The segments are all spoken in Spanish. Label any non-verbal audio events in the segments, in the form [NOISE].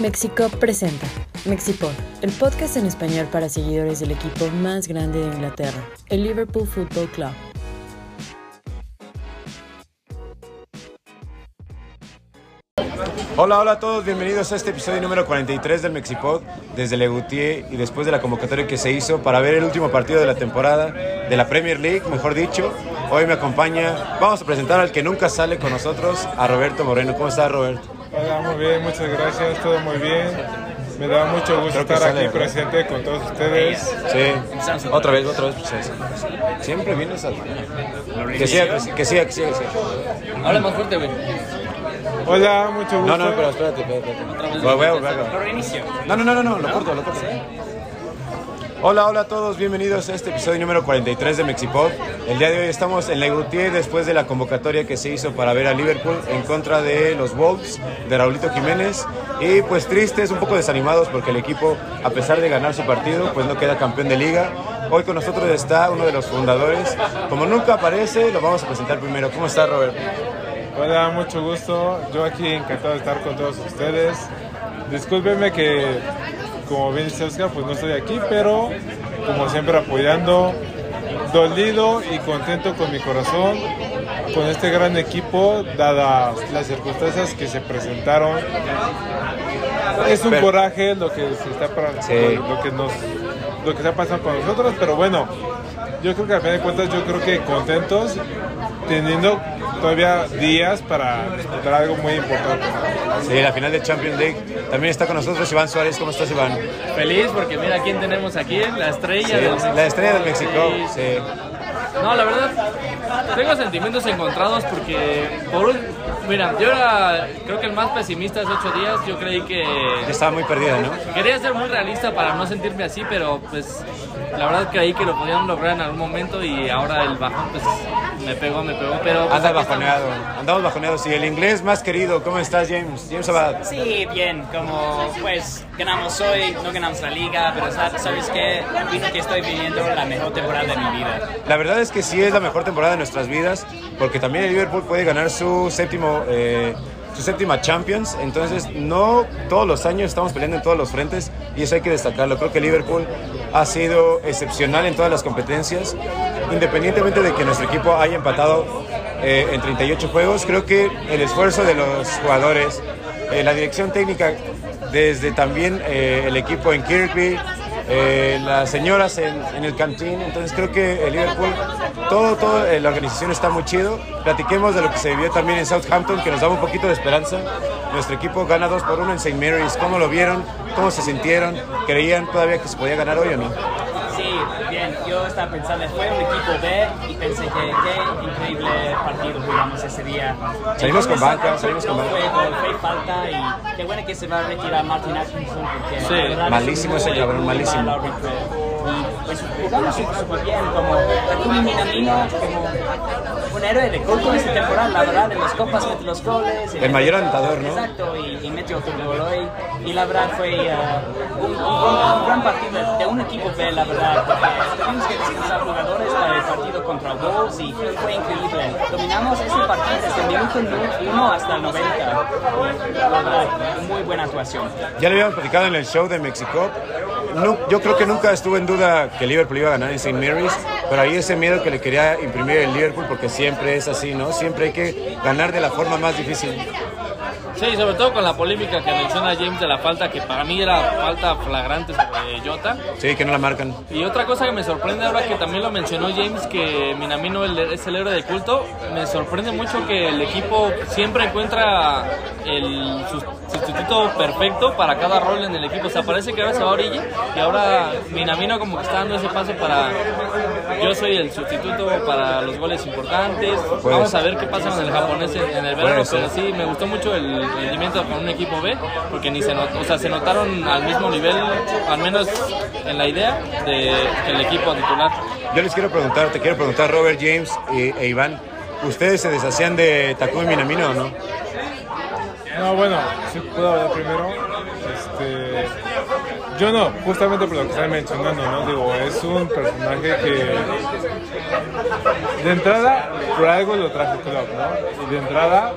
Mexico presenta Mexipod, el podcast en español para seguidores del equipo más grande de Inglaterra, el Liverpool Football Club. Hola, hola a todos, bienvenidos a este episodio número 43 del Mexipod desde Legutier y después de la convocatoria que se hizo para ver el último partido de la temporada de la Premier League, mejor dicho. Hoy me acompaña, vamos a presentar al que nunca sale con nosotros, a Roberto Moreno. ¿Cómo estás, Roberto? Hola, muy bien, muchas gracias, todo muy bien. Me da mucho gusto estar sale, aquí ¿no? presente con todos ustedes. Sí, otra vez, otra vez. pues. Siempre vienes a... Que siga, que siga, que siga. Habla más fuerte, güey. Hola, mucho gusto. No, no, pero espérate, espérate. espérate. Voy a volver a grabar. Por reinicio. No, no, no, no, no, lo corto, lo corto. Hola, hola a todos, bienvenidos a este episodio número 43 de Mexipod. El día de hoy estamos en Legutier después de la convocatoria que se hizo para ver a Liverpool en contra de los Wolves, de Raulito Jiménez. Y pues tristes, un poco desanimados porque el equipo, a pesar de ganar su partido, pues no queda campeón de liga. Hoy con nosotros está uno de los fundadores. Como nunca aparece, lo vamos a presentar primero. ¿Cómo está, Robert? Hola, mucho gusto. Yo aquí encantado de estar con todos ustedes. Discúlpenme que, como bien dice Oscar, pues no estoy aquí, pero como siempre apoyando, dolido y contento con mi corazón, con este gran equipo, dadas las circunstancias que se presentaron. Es un Pero- coraje lo que se está para- Sí. lo que nos lo que está pasando con nosotros, pero bueno, yo creo que a fin de cuentas yo creo que contentos teniendo todavía días para disfrutar algo muy importante. Sí, la final de Champions League. También está con nosotros Iván Suárez. ¿Cómo estás, Iván? Feliz porque mira quién tenemos aquí, la estrella Sí, del México. la estrella del México. Sí. Sí. No, la verdad, tengo sentimientos encontrados porque, por un, mira, yo era, creo que el más pesimista hace ocho días, yo creí que Estaba muy perdida, ¿no? quería ser muy realista para no sentirme así, pero pues la verdad creí que lo podían lograr en algún momento y ahora el bajón pues me pegó, me pegó, pero pues, Anda bajoneado. Andamos bajoneados. Y el inglés más querido. ¿Cómo estás, James? James Abad. Sí, bien, como pues ganamos hoy, no ganamos la liga, pero sa- sabes que que estoy viviendo la mejor temporada de mi vida. La verdad es que sí es la mejor temporada de nuestras vidas. Porque también el Liverpool puede ganar su séptimo. eh, séptima Champions, entonces no todos los años estamos peleando en todos los frentes y eso hay que destacarlo. Creo que Liverpool ha sido excepcional en todas las competencias, independientemente de que nuestro equipo haya empatado eh, en 38 juegos. Creo que el esfuerzo de los jugadores, eh, la dirección técnica, desde también eh, el equipo en Kirkby, eh, las señoras en, en el cantín. Entonces creo que el Liverpool, todo, todo, eh, la organización está muy chido. Platiquemos de lo que se vivió también en Southampton, que nos daba un poquito de esperanza. Nuestro equipo gana 2 por 1 en St. Mary's. ¿Cómo lo vieron? ¿Cómo se sintieron? ¿Creían todavía que se podía ganar hoy o no? Estaba pensando, fue un equipo B y pensé que qué increíble partido jugamos ese día. Salimos con banca, salimos con banca. Fue, falta y qué bueno que se va a retirar Martin Atkinson porque Sí, verdad malísimo ese cabrón, malísimo. mal. Y pues jugamos súper bien, como Takumi Minamino, como un héroe de culto esta temporada, la verdad, en las copas mete los goles. El mayor anotador, ¿no? Exacto, y, y metió otro gol hoy. Y la verdad fue eh, un, un- un gran partido de un equipo B, la verdad, tuvimos que descansar jugadores para el partido contra Wolves y fue increíble. Dominamos ese partido desde el minuto 1 hasta el 90. Y, La verdad, muy buena actuación. Ya lo habíamos platicado en el show de México. No, yo creo que nunca estuvo en duda que Liverpool iba a ganar en St. Mary's, pero ahí ese miedo que le quería imprimir el Liverpool, porque siempre es así, ¿no? Siempre hay que ganar de la forma más difícil. Sí, sobre todo con la polémica que menciona James de la falta, que para mí era falta flagrante sobre Jota. Sí, que no la marcan. Y otra cosa que me sorprende ahora que también lo mencionó James, que Minamino es el héroe de culto, me sorprende mucho que el equipo siempre encuentra el sus- sustituto perfecto para cada rol en el equipo. O sea, parece que ahora se va a Origi y ahora Minamino como que está dando ese paso para yo soy el sustituto para los goles importantes. Puede Vamos a ver qué pasa con el japonés en, el verano, pero sí, me gustó mucho el rendimiento con un equipo B, porque ni se not- o sea, se notaron al mismo nivel, al menos en la idea, de que el equipo titular. Yo les quiero preguntar, te quiero preguntar, Robert James e, e Iván, ¿ustedes se deshacían de Takumi Minamino o no? No, bueno, si puedo hablar primero. Este, yo no, justamente por lo que están mencionando, ¿no? Digo, es un personaje que de entrada por algo lo trajo el club, ¿no? Y de entrada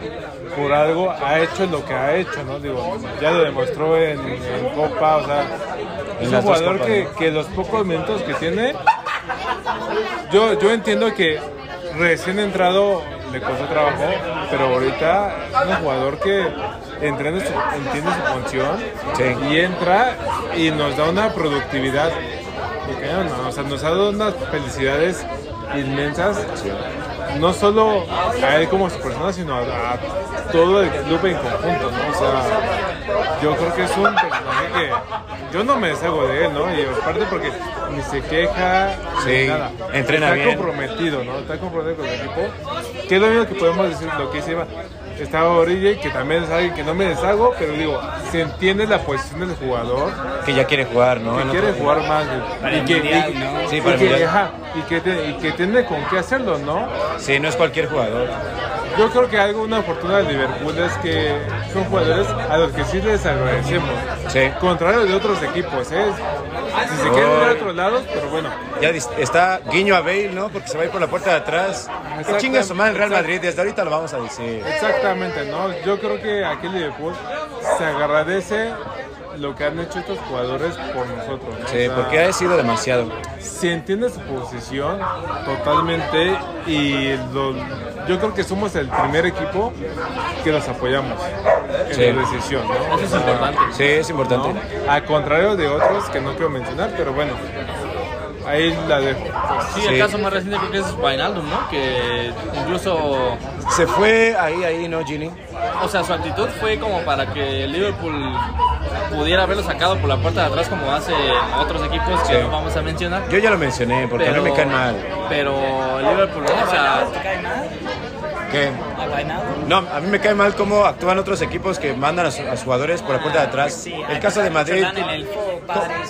por algo ha hecho lo que ha hecho, ¿no? Digo, ya lo demostró en, en Copa, o sea, es un jugador copas, que, ¿no? que los pocos minutos que tiene, yo, yo entiendo que recién entrado le costó trabajo, pero ahorita es un jugador que entiende su, entiende su función Sí. y entra y nos da una productividad. No, o sea, nos ha dado unas felicidades inmensas, no solo a él como su persona, sino a, a todo el club en conjunto, ¿no? O sea, yo creo que es un personaje que yo no me deshago de él, ¿no? Y aparte porque ni se queja, Sí, ni nada. entrena Está bien. comprometido, ¿no? Está comprometido con el equipo. Que es lo único que podemos decir, lo que dice Iván. Estaba Orille, que también es alguien que no me deshago, pero digo, se entiende la posición del jugador, Que ya quiere jugar, ¿no? que quiere jugar más. Para y, que, Mundial, y- ¿no? Sí, y para el que- Mundial. ajá, y que, te- y que tiene con qué hacerlo, ¿no? Sí, no es cualquier jugador. Yo creo que algo, una fortuna de Liverpool es que son jugadores a los que sí les agradecemos. Sí. Contrario de otros equipos, ¿eh? Si se quieren ir a otros lados, pero bueno. Ya está guiño a Bale, ¿no? Porque se va a ir por la puerta de atrás. Que chingue su madre el Real Madrid, desde ahorita lo vamos a decir. Exactamente, ¿no? Yo creo que aquí en Liverpool se agradece lo que han hecho estos jugadores por nosotros. ¿no? O Sí, sea, porque ha sido demasiado. se entiende su posición totalmente y lo- yo creo que somos el primer equipo que los apoyamos en Sí. la decisión, ¿no? Eso es importante. Sí, es importante. ¿no? A contrario de otros que no quiero mencionar, pero bueno, ahí la dejo. Sí, Sí. el caso más reciente creo que es Wijnaldum, ¿no? Que incluso, Se fue ahí, ahí, ¿no, Ginny? o sea, su actitud fue como para que Liverpool pudiera haberlo sacado por la puerta de atrás como hace otros equipos que Sí. no vamos a mencionar. Yo ya lo mencioné, porque mí me caen mal. Pero Liverpool, ¿no? O sea, ¿Te cae mal? No, a mí me cae mal cómo actúan otros equipos que mandan a, su- a sus jugadores por la puerta de atrás. Sí, El caso de Madrid.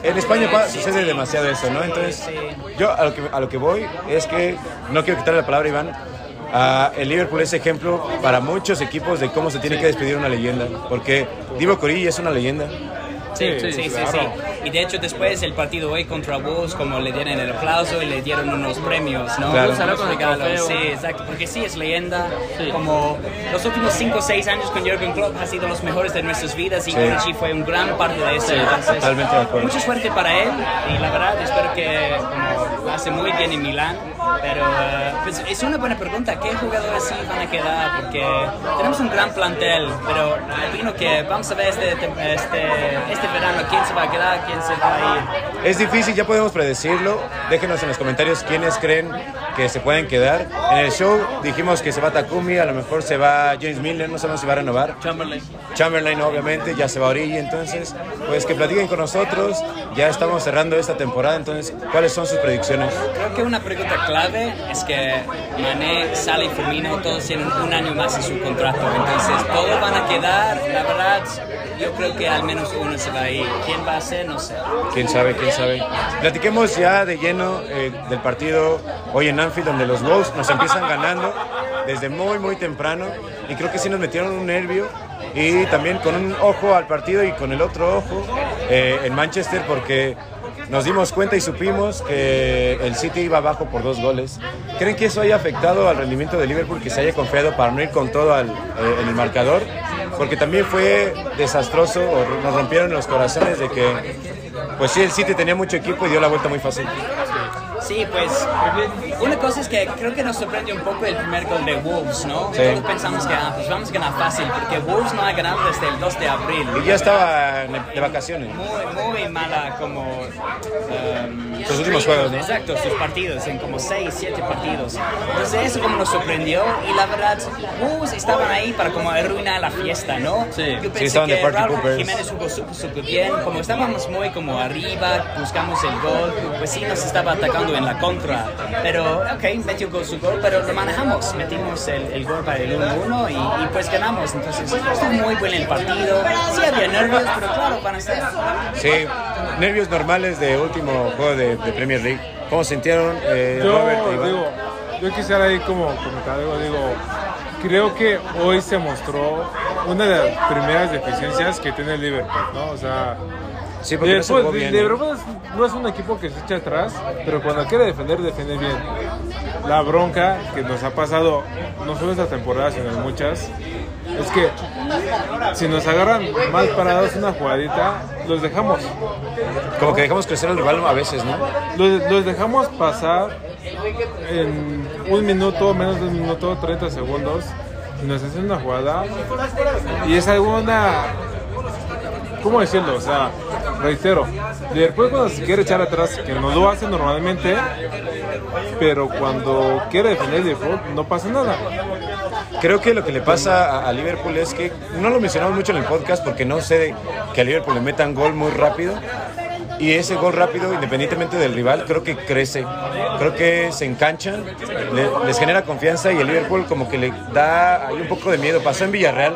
en España sucede demasiado eso, ¿no? Entonces, yo a lo, que, a lo que voy es que, no quiero quitarle la palabra a Iván, ah, el Liverpool es ejemplo para muchos equipos de cómo se tiene que despedir una leyenda, porque Divo Corilla es una leyenda. Sí, Sí, sí, sí, claro. sí. Y de hecho después el partido hoy contra Wolves, como le dieron el aplauso y le dieron unos premios, ¿no? Claro. Trofeo. Sí, exacto, porque sí es leyenda. Sí. Como los últimos 5 o 6 años con Jürgen Klopp ha sido los mejores de nuestras vidas y Sí. Origi fue un gran parte de eso. Sí, Entonces, totalmente de acuerdo. Mucha suerte para él y la verdad espero que como, lo hace muy bien en Milán. Pero eh, pues, es una buena pregunta, ¿qué jugadores sí van a quedar? Porque tenemos un gran plantel, pero opino que vamos a ver este, este, este verano quién se va a quedar, quién se va a ir. Es difícil, ya podemos predecirlo. Déjenos en los comentarios quiénes creen que se pueden quedar. En el show dijimos que se va Takumi, a lo mejor se va James Milner, no sabemos si va a renovar. Chamberlain. Chamberlain obviamente, ya se va a Origi, entonces, pues que platiquen con nosotros. Ya estamos cerrando esta temporada, entonces, ¿cuáles son sus predicciones? Creo que una pregunta clave es que Mané, Sala y Firmino todos tienen un año más en su contrato, entonces todos van a quedar, la verdad, yo creo que al menos uno se va a ir. ¿Quién va a ser? No sé. ¿Quién sabe, quién sabe? Platiquemos ya de lleno eh, del partido hoy en Anfield, donde los Wolves nos empiezan ganando desde muy, muy temprano. Y creo que sí nos metieron un nervio. Y también con un ojo al partido y con el otro ojo eh, en Manchester, porque nos dimos cuenta y supimos que el City iba abajo por dos goles. ¿Creen que eso haya afectado al rendimiento de Liverpool, que se haya confiado para no ir con todo al, eh, en el marcador? Porque también fue desastroso, nos rompieron los corazones de que, pues sí, el City tenía mucho equipo y dio la vuelta muy fácil. Sí, pues una cosa es que creo que nos sorprende un poco el primer gol de Wolves, ¿no? Sí. Todos pensamos que ah, pues vamos a ganar fácil, porque Wolves no ha ganado desde el 2 de abril. Y ya estaba de vacaciones. Muy, muy mala como... um, Sus últimos juegos, ¿no? Exacto, sus partidos, en como 6, 7 partidos. Entonces eso como nos sorprendió y la verdad, Wolves estaban ahí para como arruinar la fiesta, ¿no? Sí. Yo Sí, pensé estaban de que party Raúl poopers. Jiménez jugó súper, bien, como estábamos muy como arriba, buscamos el gol, pues sí nos estaba atacando en la contra, pero ok, metió gol su gol, pero lo manejamos, metimos el, el gol para el 1-1 y, y pues ganamos, entonces estuvo muy bueno el partido, sí había nervios, pero claro, van a estar. Sí, nervios normales de último juego de, de Premier League. ¿Cómo sintieron eh, Yo Robert e digo, yo quisiera ahí como comentar algo, digo, creo que hoy se mostró una de las primeras deficiencias que tiene el Liverpool, ¿no? O sea, Sí, porque no se Liverpool, jugó bien. Liverpool es- no es un equipo que se echa atrás, pero cuando quiere defender, defiende bien. La bronca que nos ha pasado, no solo esta temporada, sino en muchas, es que si nos agarran mal parados una jugadita, los dejamos. Como que dejamos crecer al rival a veces, ¿no? Los, los dejamos pasar en un minuto, menos de un minuto, 30 segundos, y nos hacen una jugada. Y es alguna. ¿Cómo decirlo? O sea, reitero, Liverpool cuando se quiere echar atrás, que no lo hace normalmente, pero cuando quiere defender Liverpool, no pasa nada. Creo que lo que le pasa a, Liverpool es que no lo mencionamos mucho en el podcast porque no sé que a Liverpool le metan gol muy rápido. Y ese gol rápido, independientemente del rival, creo que crece. Creo que se enganchan, le- les genera confianza y el Liverpool como que le da ahí un poco de miedo. Pasó en Villarreal.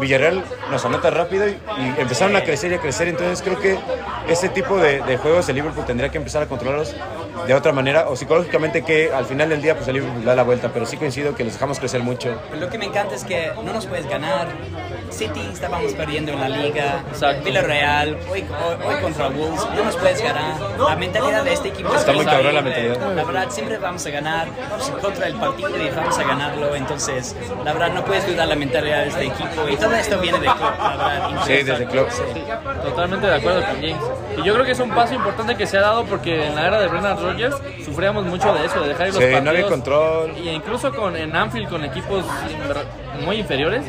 Villarreal nos anota rápido y, empezaron a crecer y a crecer. Entonces creo que ese tipo de juegos el Liverpool tendría que empezar a controlarlos de otra manera o psicológicamente que al final del día pues el Liverpool da la vuelta. Pero sí coincido que les dejamos crecer mucho. Lo que me encanta es que no nos puedes ganar. City estábamos perdiendo en la liga. Exacto. Villarreal, hoy, hoy, hoy contra Wolves, no nos puedes ganar. La mentalidad de este equipo Está muy cabrón la mentalidad. La verdad, siempre vamos a ganar. Vamos contra del partido y vamos a ganarlo. Entonces, la verdad, no puedes dudar la mentalidad de este equipo. Y todo esto viene de Klopp, la verdad. Sí, desde Klopp. Totalmente de acuerdo con James. Y yo creo que es un paso importante que se ha dado porque en la era de Brendan Rodgers sufríamos mucho de eso, de dejar ir los Sí, partidos. no había control. Y incluso con, en Anfield con equipos muy inferiores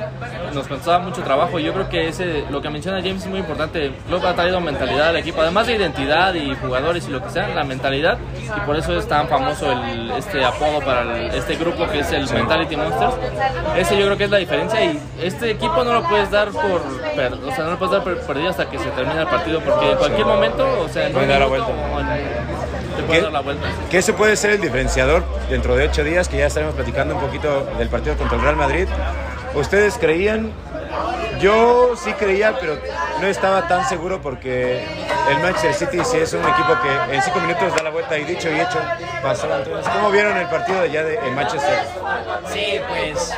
nos costaba mucho trabajo. Yo creo que ese, lo que menciona James es muy importante. Klopp ha traído mentalidad al equipo, además de identidad y jugadores y lo que sea, la mentalidad. Y por eso es tan famoso el, este apodo para el- este grupo que es el Mentality Monsters. Ese yo creo que es la diferencia y este equipo no lo puedes dar por, per- o sea, no lo puedes dar perdido hasta que se termine el partido porque en cualquier momento, o sea, en Puede un dar la minuto vuelta. o en- puede ¿Qué? dar la vuelta. Que ese puede ser el diferenciador dentro de ocho días, que ya estaremos platicando un poquito del partido contra el Real Madrid. ¿Ustedes creían? Yo sí creía, pero no estaba tan seguro porque el Manchester City sí es un equipo que en cinco minutos da la vuelta y dicho y hecho pasó. Entonces, ¿cómo vieron el partido de allá de en Manchester? Sí, pues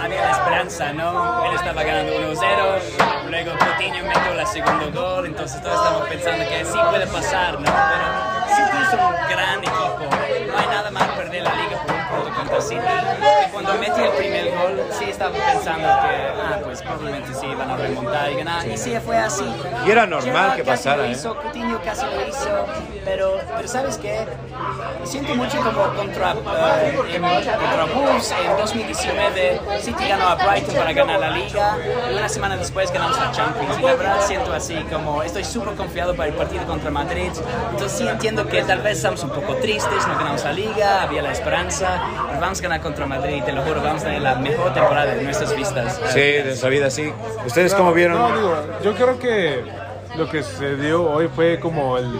había la esperanza, ¿no? Él estaba ganando 1-0, luego Coutinho metió el segundo gol, entonces todos estamos pensando que sí puede pasar, ¿no? Pero City es un gran equipo, no hay nada más perder la liga por un punto contra City. Cuando metió el primer gol, sí estaba pensando que, ah, pues probablemente sí van a remontar y ganar, y sí fue así. Y era normal que casi pasara, lo ¿eh? hizo, Coutinho casi lo hizo, pero, pero ¿sabes qué? Siento mucho como contra, eh, en- contra Wolves en 2019, City ganó a Brighton para ganar la Liga, y una semana después ganamos la Champions, y la verdad siento así como estoy súper confiado para el partido contra Madrid, entonces sí entiendo que tal vez estamos un poco tristes, no ganamos la Liga, había la esperanza, vamos a ganar contra Madrid, te lo juro, vamos a tener la mejor temporada de nuestras vistas. Sí, de nuestra vida, sí. ¿Ustedes cómo No, vieron? digo, yo creo que lo que sucedió hoy fue como el.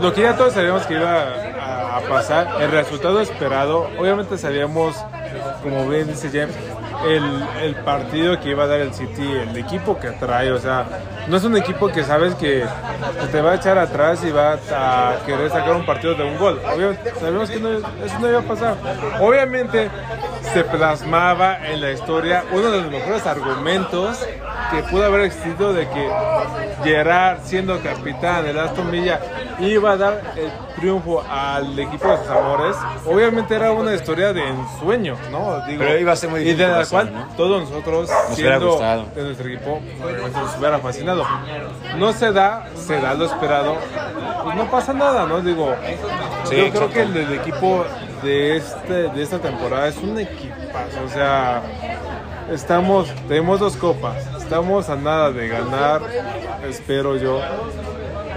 Lo que ya todos sabíamos que iba a, a pasar, el resultado esperado. Obviamente sabíamos, como bien dice James, el, el partido que iba a dar el City, el equipo que trae. O sea, no es un equipo que sabes que, te va a echar atrás y va a querer sacar un partido de un gol. Obviamente, sabemos que no- eso no iba a pasar. Obviamente, se plasmaba en la historia uno de los mejores argumentos que pudo haber existido de que Gerard, siendo capitán del Aston Villa, iba a dar el triunfo al equipo de sus amores. Obviamente era una historia de ensueño, ¿no? Digo, Pero iba a ser muy Y difícil de la cual ¿no? todos nosotros, hubiera siendo de nuestro equipo, nos hubiera fascinado. No se da, se da lo esperado, pues no pasa nada, ¿no? Digo, Sí, yo creo que el, el equipo de, este, de esta temporada es un equipazo, o sea, estamos, tenemos dos copas, estamos a nada de ganar, espero yo,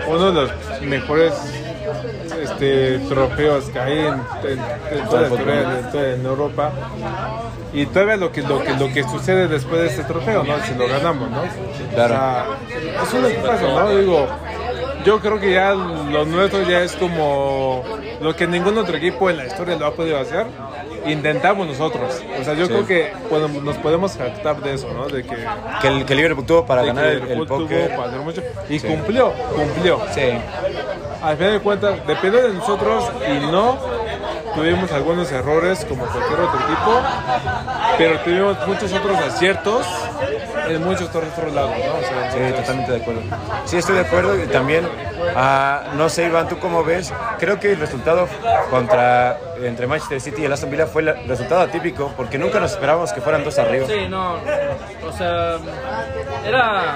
uno de los mejores este, trofeos que hay en, en- en toda la historia en, toda- en Europa. Y todavía lo que, lo, que, lo que sucede después de este trofeo, ¿no? Si lo ganamos, ¿no? Claro. O sea, es un equipazo, ¿no? Digo, yo creo que ya lo nuestro ya es como lo que ningún otro equipo en la historia lo ha podido hacer. Intentamos nosotros. O sea, yo creo que podemos- nos podemos jactar de eso, ¿no? De que, Que el, que Liverpool tuvo para ganar el, el póker. Y Sí. cumplió, cumplió. Sí. Al final de cuentas, depende de nosotros y no tuvimos algunos errores como cualquier otro equipo. pero tuvimos muchos otros aciertos en muchos otros lados, ¿no? O sea, Sí, totalmente de acuerdo. Sí, estoy de acuerdo y también, ah, no sé, Iván, ¿tú cómo ves? Creo que el resultado contra, entre Manchester City y el Aston Villa fue el resultado atípico porque nunca nos esperábamos que fueran dos arriba. Sí, no. O sea, era.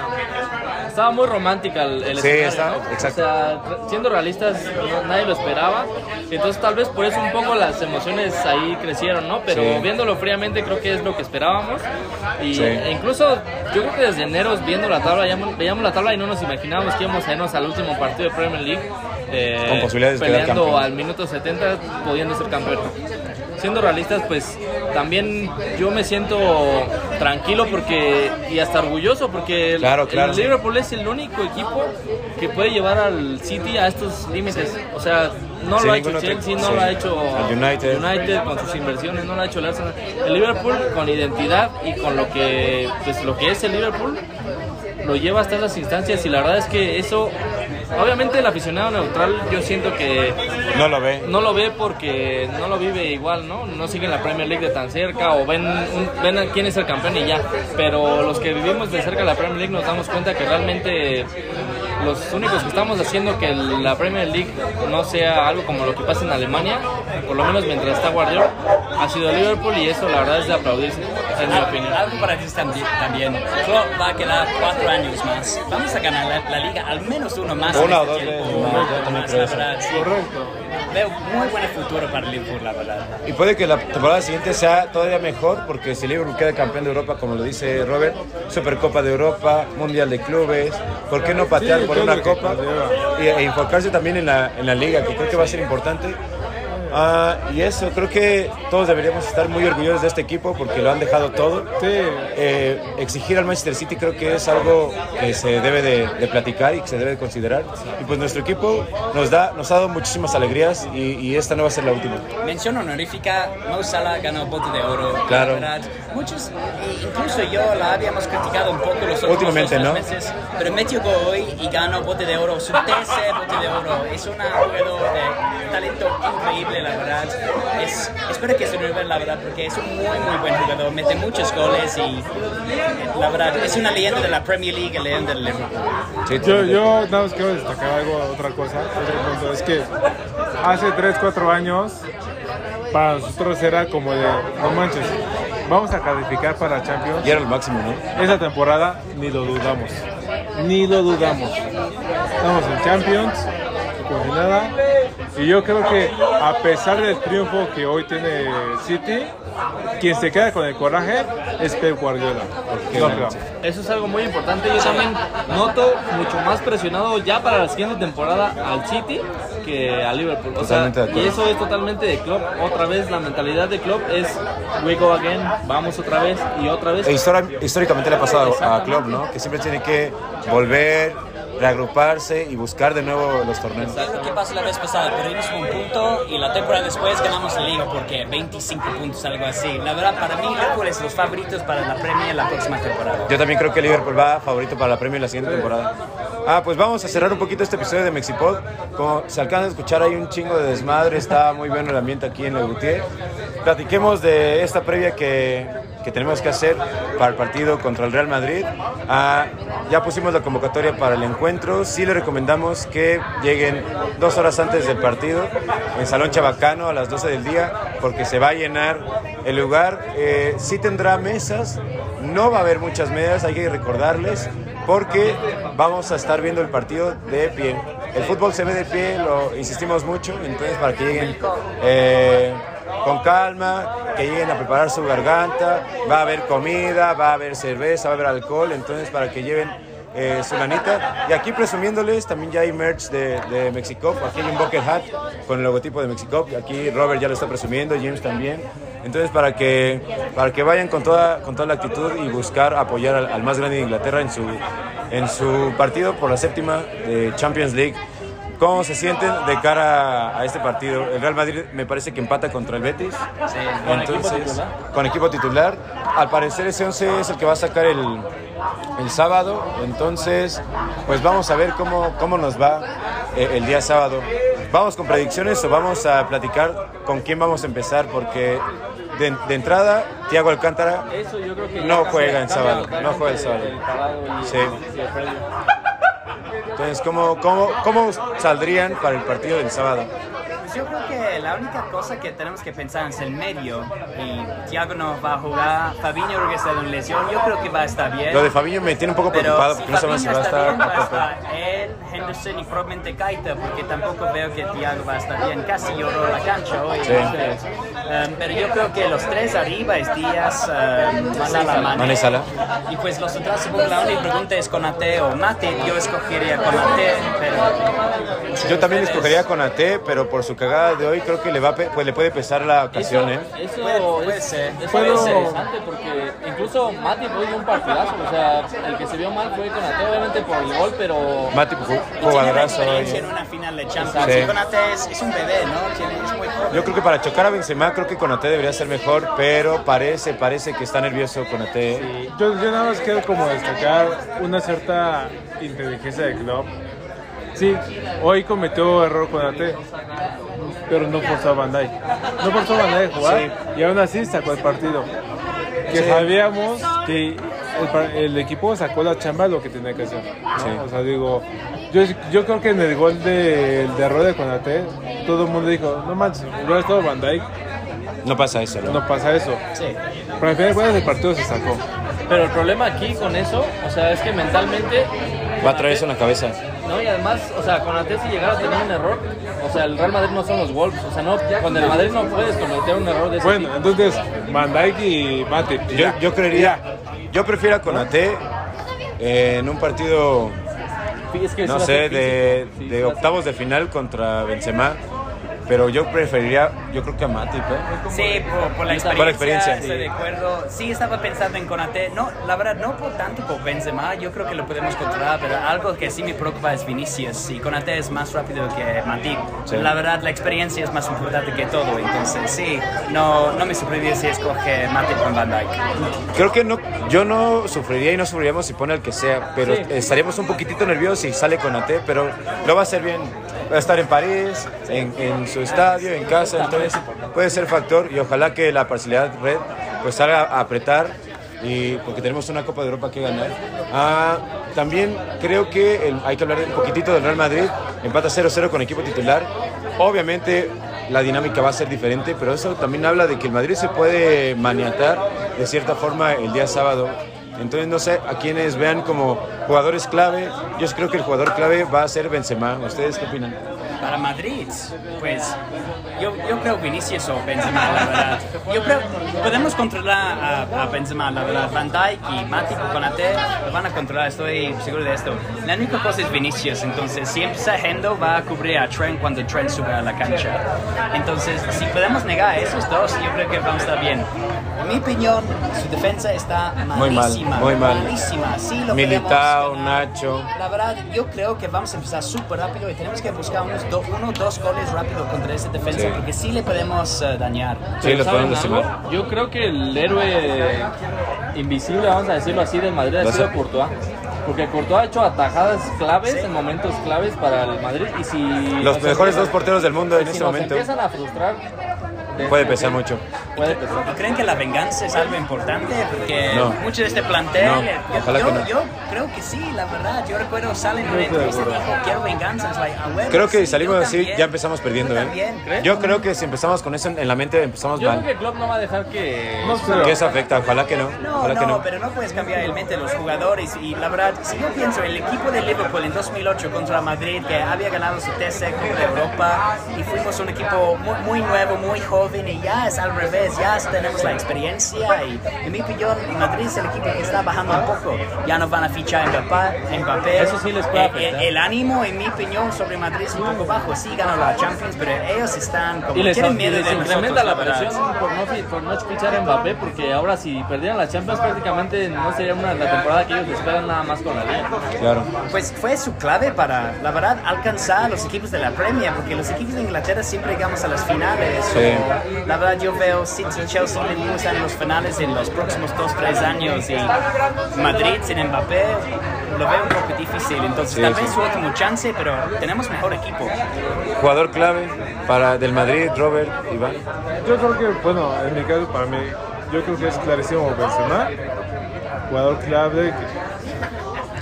Estaba muy romántica el, el Sí, escenario, está- ¿no? exacto. O sea, siendo realistas, nadie lo esperaba. Entonces, tal vez por eso un poco las emociones ahí crecieron, ¿no? Pero Sí. viéndolo fríamente, creo que es lo que esperábamos. Y Sí. e incluso, yo creo que desde enero, viendo la tabla, veíamos, la tabla y no nos imaginábamos que íbamos a irnos al último partido de Premier League. eh, Con posibilidades peleando al minuto 70, pudiendo ser campeón siendo realistas, pues también yo me siento tranquilo porque y hasta orgulloso porque el- Claro, claro. el Liverpool es el único equipo que puede llevar al City a estos límites. O sea, no Sí, lo ha hecho Chelsea, no sí. lo ha hecho United. United con sus inversiones, no lo ha hecho el Arsenal. El Liverpool con identidad y con lo que pues lo que es el Liverpool lo lleva hasta esas instancias y la verdad es que eso obviamente el aficionado neutral yo siento que No lo ve. no lo ve porque no lo vive igual, ¿no? No siguen la Premier League de tan cerca o ven, un- ven quién es el campeón y ya. Pero los que vivimos de cerca la Premier League nos damos cuenta que realmente los únicos que estamos haciendo que la Premier League no sea algo como lo que pasa en Alemania, por lo menos mientras está Guardiola, ha sido Liverpool y eso la verdad es de aplaudirse, en mi opinión. Algo para decir también, también. Klopp va a quedar cuatro años más. Vamos a ganar la, la liga al menos uno más. Una o este dos veces yo también creo. Correcto. Veo muy buen futuro para Liverpool, la verdad. Y puede que la temporada siguiente sea todavía mejor porque si Liverpool queda campeón de Europa, como lo dice Robert, Supercopa de Europa, Mundial de Clubes, ¿por qué no patear Sí, por una copa conlleva. y, e enfocarse también en la, en la liga, que creo que va a ser importante? Ah, y eso, creo que todos deberíamos estar muy orgullosos de este equipo porque lo han dejado todo. Sí, Eh, exigir al Manchester City creo que es algo que se debe de, de platicar y que se debe de considerar. Y pues nuestro equipo nos, da, nos ha dado muchísimas alegrías y, y esta no va a ser la última. Mención honorífica, Mo Salah ganó bote de oro. Claro. Verdad, muchos, incluso yo la habíamos criticado un poco los últimos Últimamente, ¿no? meses, pero metió gol hoy y ganó bote de oro, su tercer bote de oro. Es un jugador de talento increíble, la verdad. Es, espero que se renueve, la verdad, porque es un muy, muy buen jugador. Mete muchos goles y la verdad, es una leyenda de la Premier League, leyenda del Liverpool. Sí, yo, yo nada más quiero destacar algo, otra cosa, otro punto. Es que hace 3, 4 años para nosotros era como de, no manches, vamos a calificar para Champions. Y era el máximo, ¿no? Esa temporada ni lo dudamos. Ni lo dudamos. Estamos en Champions, como si nada. Y yo creo que a pesar del triunfo que hoy tiene City, quien se queda con el coraje es Pep Guardiola. No creo. Eso es algo muy importante. Yo también noto mucho más presionado ya para la siguiente temporada al City que al Liverpool. O sea, y eso es totalmente de Klopp. Otra vez la mentalidad de Klopp es we go again, vamos otra vez y otra vez. E históricamente le ha pasado a Klopp, ¿no? Que siempre tiene que volver, reagruparse y buscar de nuevo los torneos. ¿Sabes lo que pasó la vez pasada? Perdimos un punto y la temporada después ganamos la liga porque 25 puntos, algo así. La verdad, para mí, Liverpool es los favoritos para la Premier la próxima temporada. Yo también creo que Liverpool va favorito para la Premier la siguiente temporada. Ah, pues vamos a cerrar un poquito este episodio de Mexipod. Como se alcanza a escuchar, hay un chingo de desmadre, está muy bueno el ambiente aquí en el Gutiérrez. Platiquemos de esta previa que, que tenemos que hacer para el partido contra el Real Madrid. Ah, ya pusimos la convocatoria para el encuentro. Sí le recomendamos que lleguen dos horas antes del partido en Salón Chabacano a las 12 del día porque se va a llenar el lugar. Eh, sí tendrá mesas, no va a haber muchas mesas, hay que recordarles porque vamos a estar viendo el partido de pie. El fútbol se ve de pie, lo insistimos mucho, entonces para que lleguen eh, con calma, que lleguen a preparar su garganta, va a haber comida, va a haber cerveza, va a haber alcohol, entonces para que lleven eh, su lanita. Y aquí presumiéndoles, también ya hay merch de, de Mexicop, aquí hay un bucket hat con el logotipo de Mexicop, aquí Robert ya lo está presumiendo, James también. Entonces para que, para que vayan con toda, con toda la actitud y buscar apoyar al, al más grande de Inglaterra en su, en su partido por la séptima de Champions League. ¿Cómo se sienten de cara a este partido? El Real Madrid me parece que empata contra el Betis. con equipo Entonces, titular. con equipo titular. Al parecer ese 11 es el que va a sacar el, el sábado. Entonces, pues vamos a ver cómo, cómo nos va eh, el día sábado. ¿Vamos con predicciones o vamos a platicar con quién vamos a empezar? Porque de, de entrada, Thiago Alcántara Eso yo creo que No juega en sábado, no juega el sábado. el y- Sí. Entonces, ¿cómo, cómo, ¿cómo saldrían para el partido del sábado? Pues yo creo que la única cosa que tenemos que pensar es el medio. Y Thiago no va a jugar. Fabinho regresado en lesión. Yo creo que va a estar bien. Lo de Fabinho me tiene un poco preocupado si porque no sabemos si va a estar. Bien, va a estar él, Henderson y probablemente Kaita, porque tampoco veo que Thiago va a estar bien. Casi lloró la cancha hoy. Sí. entonces, um, pero yo creo que los tres arriba es Díaz, um, Salah, Mane. Mane. Y pues los otros, supongo la única pregunta es con Ate o Mate. Yo escogería con Ate, pero... Yo también escogería con AT, pero por su cagada de hoy creo que le, va pues le puede pesar la ocasión, ¿eh? Eso Puede- puede es, ser. eso Puedo- es interesante porque incluso hoy dio un partidazo. O sea, el que se vio mal fue con Ate, obviamente por el gol, pero Matip jugó- Y tiene jugadorazo en una final de Champions. Sí. Y Konate es, es un bebé, ¿no? Tiene, es muy joven. Yo creo que para chocar a Benzema, creo que Conate debería ser mejor, pero parece, parece que está nervioso Conate. Yo, yo nada más quiero como destacar una cierta inteligencia de club. Sí, hoy cometió error con AT, pero no forzó a Bandai. No forzó a Bandai a jugar y aún así sacó el partido. Que Sí. sabíamos que el, el equipo sacó la chamba lo que tenía que hacer. ¿no? Sí. O sea, digo, yo, yo creo que en el gol de, de error de Conate, todo el mundo dijo, no manches, hubiera estado Bandai, No pasa eso, ¿no? no pasa eso. Sí. Pero al final de cuentas el partido se sacó. Pero el problema aquí con eso, o sea, es que mentalmente. Va a traer eso en la cabeza. No, y además, o sea, con Ate si llegara a tener un error, o sea, el Real Madrid no son los Wolves. O sea, no, con el Madrid no puedes cometer un error de ese Bueno, tipo. entonces, Van Dijk y Matip. Yo, yo creería, yo prefiero a Conate eh, en un partido, Es que sí no sé, de, de octavos de final contra Benzema, pero yo preferiría, yo creo que a Matip, ¿eh? Sí, por, por la experiencia, Por la experiencia. estoy de acuerdo. Sí, estaba pensando en Konate. No, la verdad, no por tanto por Benzema. Yo creo que lo podemos controlar, pero algo que sí me preocupa es Vinicius. Y Konate es más rápido que Matip. Sí. La verdad, la experiencia es más importante que todo. Entonces, sí, no, no me sorprendería si escoge Matip con Van Dijk. Creo que no, yo no sufriría y no sufriríamos si pone el que sea, pero Sí. estaríamos un poquitito nerviosos si sale con AT, pero lo va a hacer bien. Va a estar en París, en, en su estadio, en casa, entonces puede ser factor y ojalá que la parcialidad red pues salga a apretar y porque tenemos una Copa de Europa que ganar. Ah, también creo que hay que hablar un poquitito del Real Madrid, empata 0-0 con equipo titular. Obviamente la dinámica va a ser diferente, pero eso también habla de que el Madrid se puede maniatar de cierta forma el día sábado. Entonces no sé a quienes vean como jugadores clave. Yo creo que el jugador clave va a ser Benzema. ¿Ustedes qué opinan? Para Madrid, pues yo, yo creo Vinicius o Benzema, la verdad. Yo creo podemos controlar a, a Benzema, la verdad. Van Dijk y Matip con Konate lo van a controlar, estoy seguro de esto. La única cosa es Vinicius, entonces si empieza Hendo va a cubrir a Trent cuando Trent sube a la cancha. Entonces, si podemos negar a esos dos, yo creo que vamos a estar bien. En mi opinión, su defensa está Muy mal, malísima. muy mal. Malísima. Sí, lo Militao. Nacho. La verdad, yo creo que vamos a empezar súper rápido y tenemos que buscar unos do- uno o dos goles rápido contra ese defensa Sí. porque sí le podemos eh, dañar. Sí, los ¿Saben podemos. Yo creo que el héroe invisible, vamos a decirlo así, del Madrid ha sido Courtois. Porque Courtois ha hecho atajadas claves en momentos claves para el Madrid. Y si Los mejores empiezan- dos porteros del mundo en si este nos momento. empiezan a frustrar. Puede pesar mucho. Puede. ¿No creen que la venganza es algo importante? Porque No. mucho de este plantel, No, yo, ojalá yo- que no. yo creo que sí, la verdad. Yo recuerdo salen en una entrevista y dijo, quiero venganza. Like, Creo que sí, si salimos yo así también. ya empezamos perdiendo, Yo ¿eh? Yo creo que si empezamos con eso en la mente empezamos Yo mal. creo que Klopp no va a dejar que. No. Que eso afecta, ojalá que no. No, Ojalá que no, no. pero no puedes cambiar el mente de los jugadores. Y la verdad, si yo pienso, el equipo de Liverpool en 2008 contra Madrid, que había ganado su tercer Copa de Europa, y fuimos un equipo muy, muy nuevo, muy joven, y ya es al revés, ya tenemos la experiencia. Y en mi opinión, Madrid es el equipo que está bajando un poco. Ya no van a fichar Mbappé. Mbappé. Eso sí les puede Eh, afectar. el, el ánimo, en mi opinión, sobre Madrid es un poco bajo. Sí ganan la Champions, pero ellos están como. Y les, tienen y miedo les de incrementa nosotros, la presión por no, por no fichar a Mbappé, porque ahora si perdieran la Champions prácticamente no sería una la temporada que ellos esperan nada más con la liga. Claro. Pues fue su clave para, la verdad, alcanzar a los equipos de la Premier, porque los equipos de Inglaterra siempre llegamos a las finales. Sí. O, la verdad, yo veo City, Chelsea, Liverpool están en los finales en los próximos 2-3 años y Madrid sin Mbappé lo veo un poco difícil. Entonces, Sí, tal sí. vez su último chance, pero tenemos mejor equipo. Jugador clave para del Madrid, Robert, Iván. Yo creo que, bueno, en mi caso, para mí, yo creo que es clarísimo Benzema, jugador clave.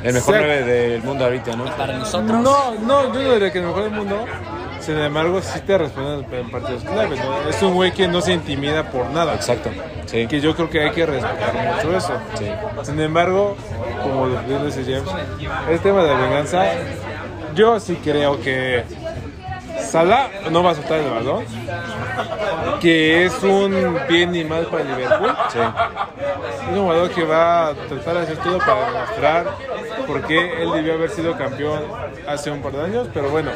El mejor Sí. 9 del mundo ahorita, ¿no? Para nosotros, No, no, yo no diría que el mejor del mundo. Sin embargo, sí te responden en partidos clave. ¿no? Es un güey que no se intimida por nada. Exacto. Sí. Que yo creo que hay que respetar mucho eso. Sí. Sin embargo, como bien dice James, el tema de venganza, yo sí creo que Salah no va a soltar el balón, que es un bien y mal para el Liverpool. Sí. Es un jugador que va a tratar de hacer todo para demostrar por qué él debió haber sido campeón hace un par de años, pero bueno,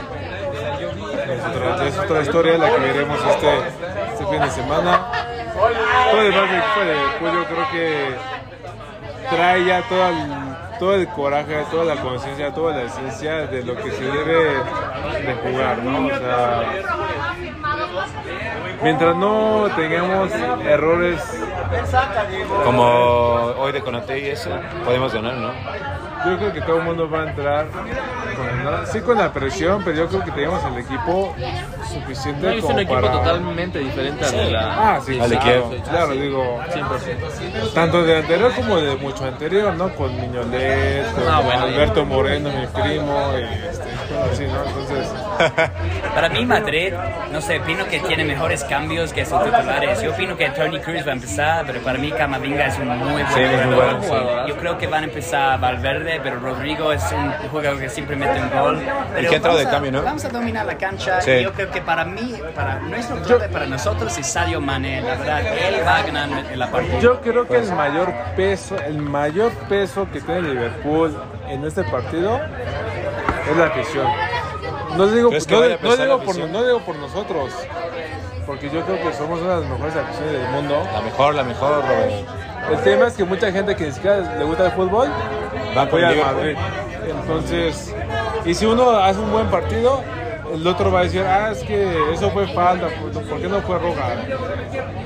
es otra, historia la que veremos este, este fin de semana. Todo el equipo de creo que trae ya todo el, todo el coraje, toda la conciencia, toda la esencia de lo que se debe de jugar, ¿no? O sea, mientras no tengamos errores Como hoy de Conate y eso, podemos ganar, ¿no? Yo creo que todo el mundo va a entrar con, ¿no? sí con la presión, pero yo creo que tenemos el equipo suficiente No, es como un equipo para... totalmente diferente al la. Ah, sí, Al claro, Kiev. claro, digo, 100%. tanto de anterior como de mucho anterior, ¿no? Con Miñolet, con Ah, bueno, Alberto Moreno, mi primo, y este, cosas así, ¿no? Entonces, [LAUGHS] Para mí Madrid, no sé, opino que tiene mejores cambios que sus titulares. Yo opino que Tony Cruz va a empezar, pero para mí Camavinga es un muy buen Sí, es muy jugador. bueno, sí. Yo creo que van a empezar Valverde, pero Rodrigo es un jugador que siempre mete un gol. Pero vamos de a- cambio, ¿no? Vamos a dominar la cancha. Sí. y Yo creo que para mí, para nuestro club, para nosotros es Sadio Mané. La verdad, él va a ganar en la partida. yo creo que el mayor peso, el mayor peso que tiene Liverpool en este partido es la afición. No digo, ¿Crees que no, digo por, no digo por nosotros, porque yo creo que somos una de las mejores aficiones del mundo. La mejor, la mejor, Robert. El tema es que mucha gente que ni siquiera le gusta el fútbol Va apoya al. Madrid. Entonces, y si uno hace un buen partido, el otro va a decir, ah, es que eso fue falta, ¿por qué no fue roja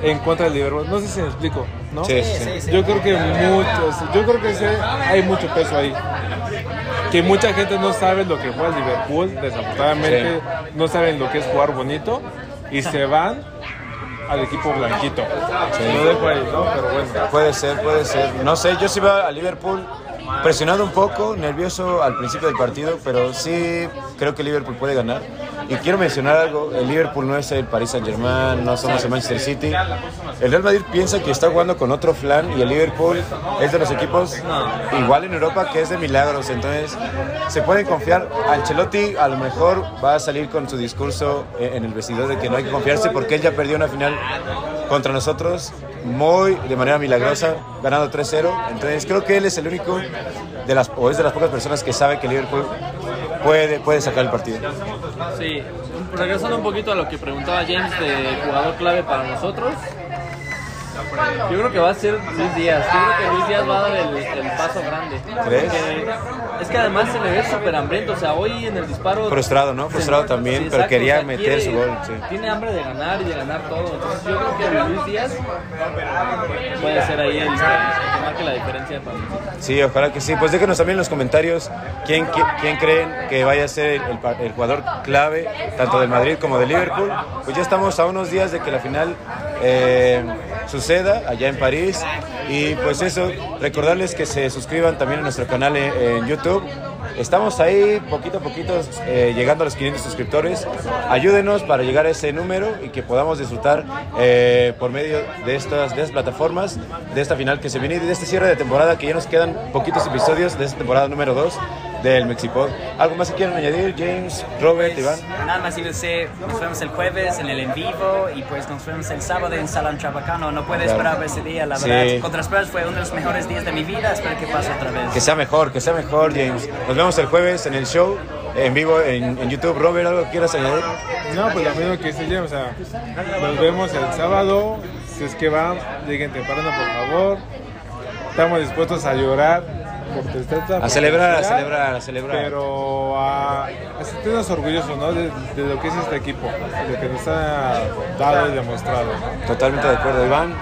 en contra del Liverpool? No sé si me explico, ¿no? Sí, sí, sí. Yo creo que muchos, yo creo que hay mucho peso ahí. Que mucha gente no sabe lo que fue el Liverpool, desafortunadamente no saben lo que es jugar bonito y se van al equipo blanquito. Lo dejo ahí, ¿no? Pero bueno. Puede ser, puede ser. No sé, yo sí veo a Liverpool presionado un poco, nervioso al principio del partido, pero sí creo que Liverpool puede ganar. Y quiero mencionar algo, el Liverpool no es el Paris Saint Germain, no somos el Manchester City. El Real Madrid piensa que está jugando con otro flan y el Liverpool es de los equipos igual en Europa que es de milagros. Entonces se pueden confiar. Ancelotti a lo mejor va a salir con su discurso en el vestidor de que no hay que confiarse porque él ya perdió una final contra nosotros muy de manera milagrosa, ganando 3-0. Entonces creo que él es el único de las o es de las pocas personas que sabe que Liverpool puede, puede sacar el partido. Sí, regresando un poquito a lo que preguntaba James de jugador clave para nosotros. Yo creo que va a ser Luis Díaz. Yo creo que Luis Díaz va a dar el, el paso grande. ¿Crees? Porque es que además se le ve súper hambriento. O sea, hoy en el disparo. Frustrado, ¿no? Frustrado también, pero quería meter su gol, sí. Tiene hambre de ganar y de ganar todo. Entonces yo creo que Luis Díaz puede ser ahí el, que- el que marque la diferencia para nosotros. Sí, ojalá que sí. Pues déjenos también en los comentarios quién, quién, quién creen que vaya a ser el, pa- el jugador clave, tanto del Madrid como del Liverpool. Pues ya estamos a unos días de que la final eh, suceda allá en París. Y pues eso, recordarles que se suscriban también a nuestro canal en, YouTube. Estamos ahí poquito a poquito eh, llegando a los 500 suscriptores. Ayúdenos para llegar a ese número y que podamos disfrutar eh, por medio de estas, de estas plataformas, de esta final que se viene y de este cierre de temporada que ya nos quedan poquitos episodios de esta temporada número 2 del Mexipod. ¿Algo más que quieran añadir, James, Robert, Iván? Nada más a decir, nos vemos el jueves en el en vivo y pues nos vemos el sábado en Salón Chabacano. No puedo Claro. esperar ese día, la Sí. verdad. Contra Spurs fue uno de los mejores días de mi vida. Espero que pase otra vez. Que sea mejor, que sea mejor, James. Nos vemos el jueves en el show, en vivo en, en YouTube. Robert, ¿algo que quieras añadir? No, pues lo mismo que dice James, o sea, nos vemos el sábado, si es que van, lleguen temprano por favor. Estamos dispuestos a llorar por tristeza. A celebrar, a celebrar, a celebrar. Pero a, a sentirnos orgullosos ¿no? de, de lo que es este equipo, de lo que nos ha dado y demostrado. Totalmente de acuerdo, Iván.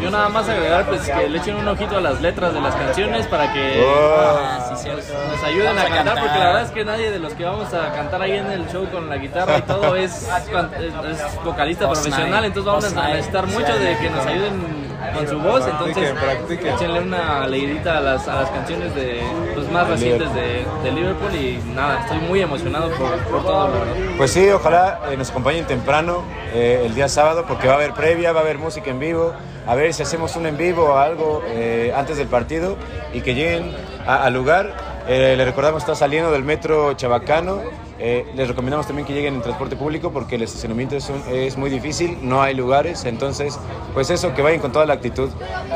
Yo nada más agregar pues que le echen un ojito a las letras de las canciones para que Oh. Ah, sí, nos ayuden a cantar, porque la verdad es que nadie de los que vamos a cantar ahí en el show con la guitarra y todo es, es- es vocalista Post profesional, night. entonces vamos Post a night. necesitar mucho de que nos ayuden con su voz, entonces échenle una leidita a las, a las canciones de pues, más recientes de, de Liverpool y nada, estoy muy emocionado por, por todo, la verdad. Pues sí, ojalá eh, nos acompañen temprano eh, el día sábado porque va a haber previa, va a haber música en vivo, a ver si hacemos un en vivo o algo eh, antes del partido y que lleguen al lugar. Les recordamos está saliendo del metro Chabacano. Eh, les recomendamos también que lleguen en transporte público porque el estacionamiento es, un- es muy difícil, no hay lugares, entonces pues eso, que vayan con toda la actitud.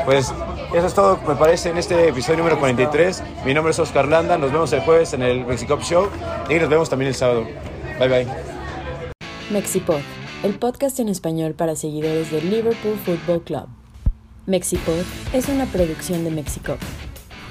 Pues eso es todo, me parece, en este episodio número 43. Mi nombre es Oscar Landa, nos vemos el jueves en el Mexicop Show y nos vemos también el sábado. Bye bye. Mexipod, el podcast en español para seguidores del Liverpool Football Club. Mexipod es una producción de Mexicop.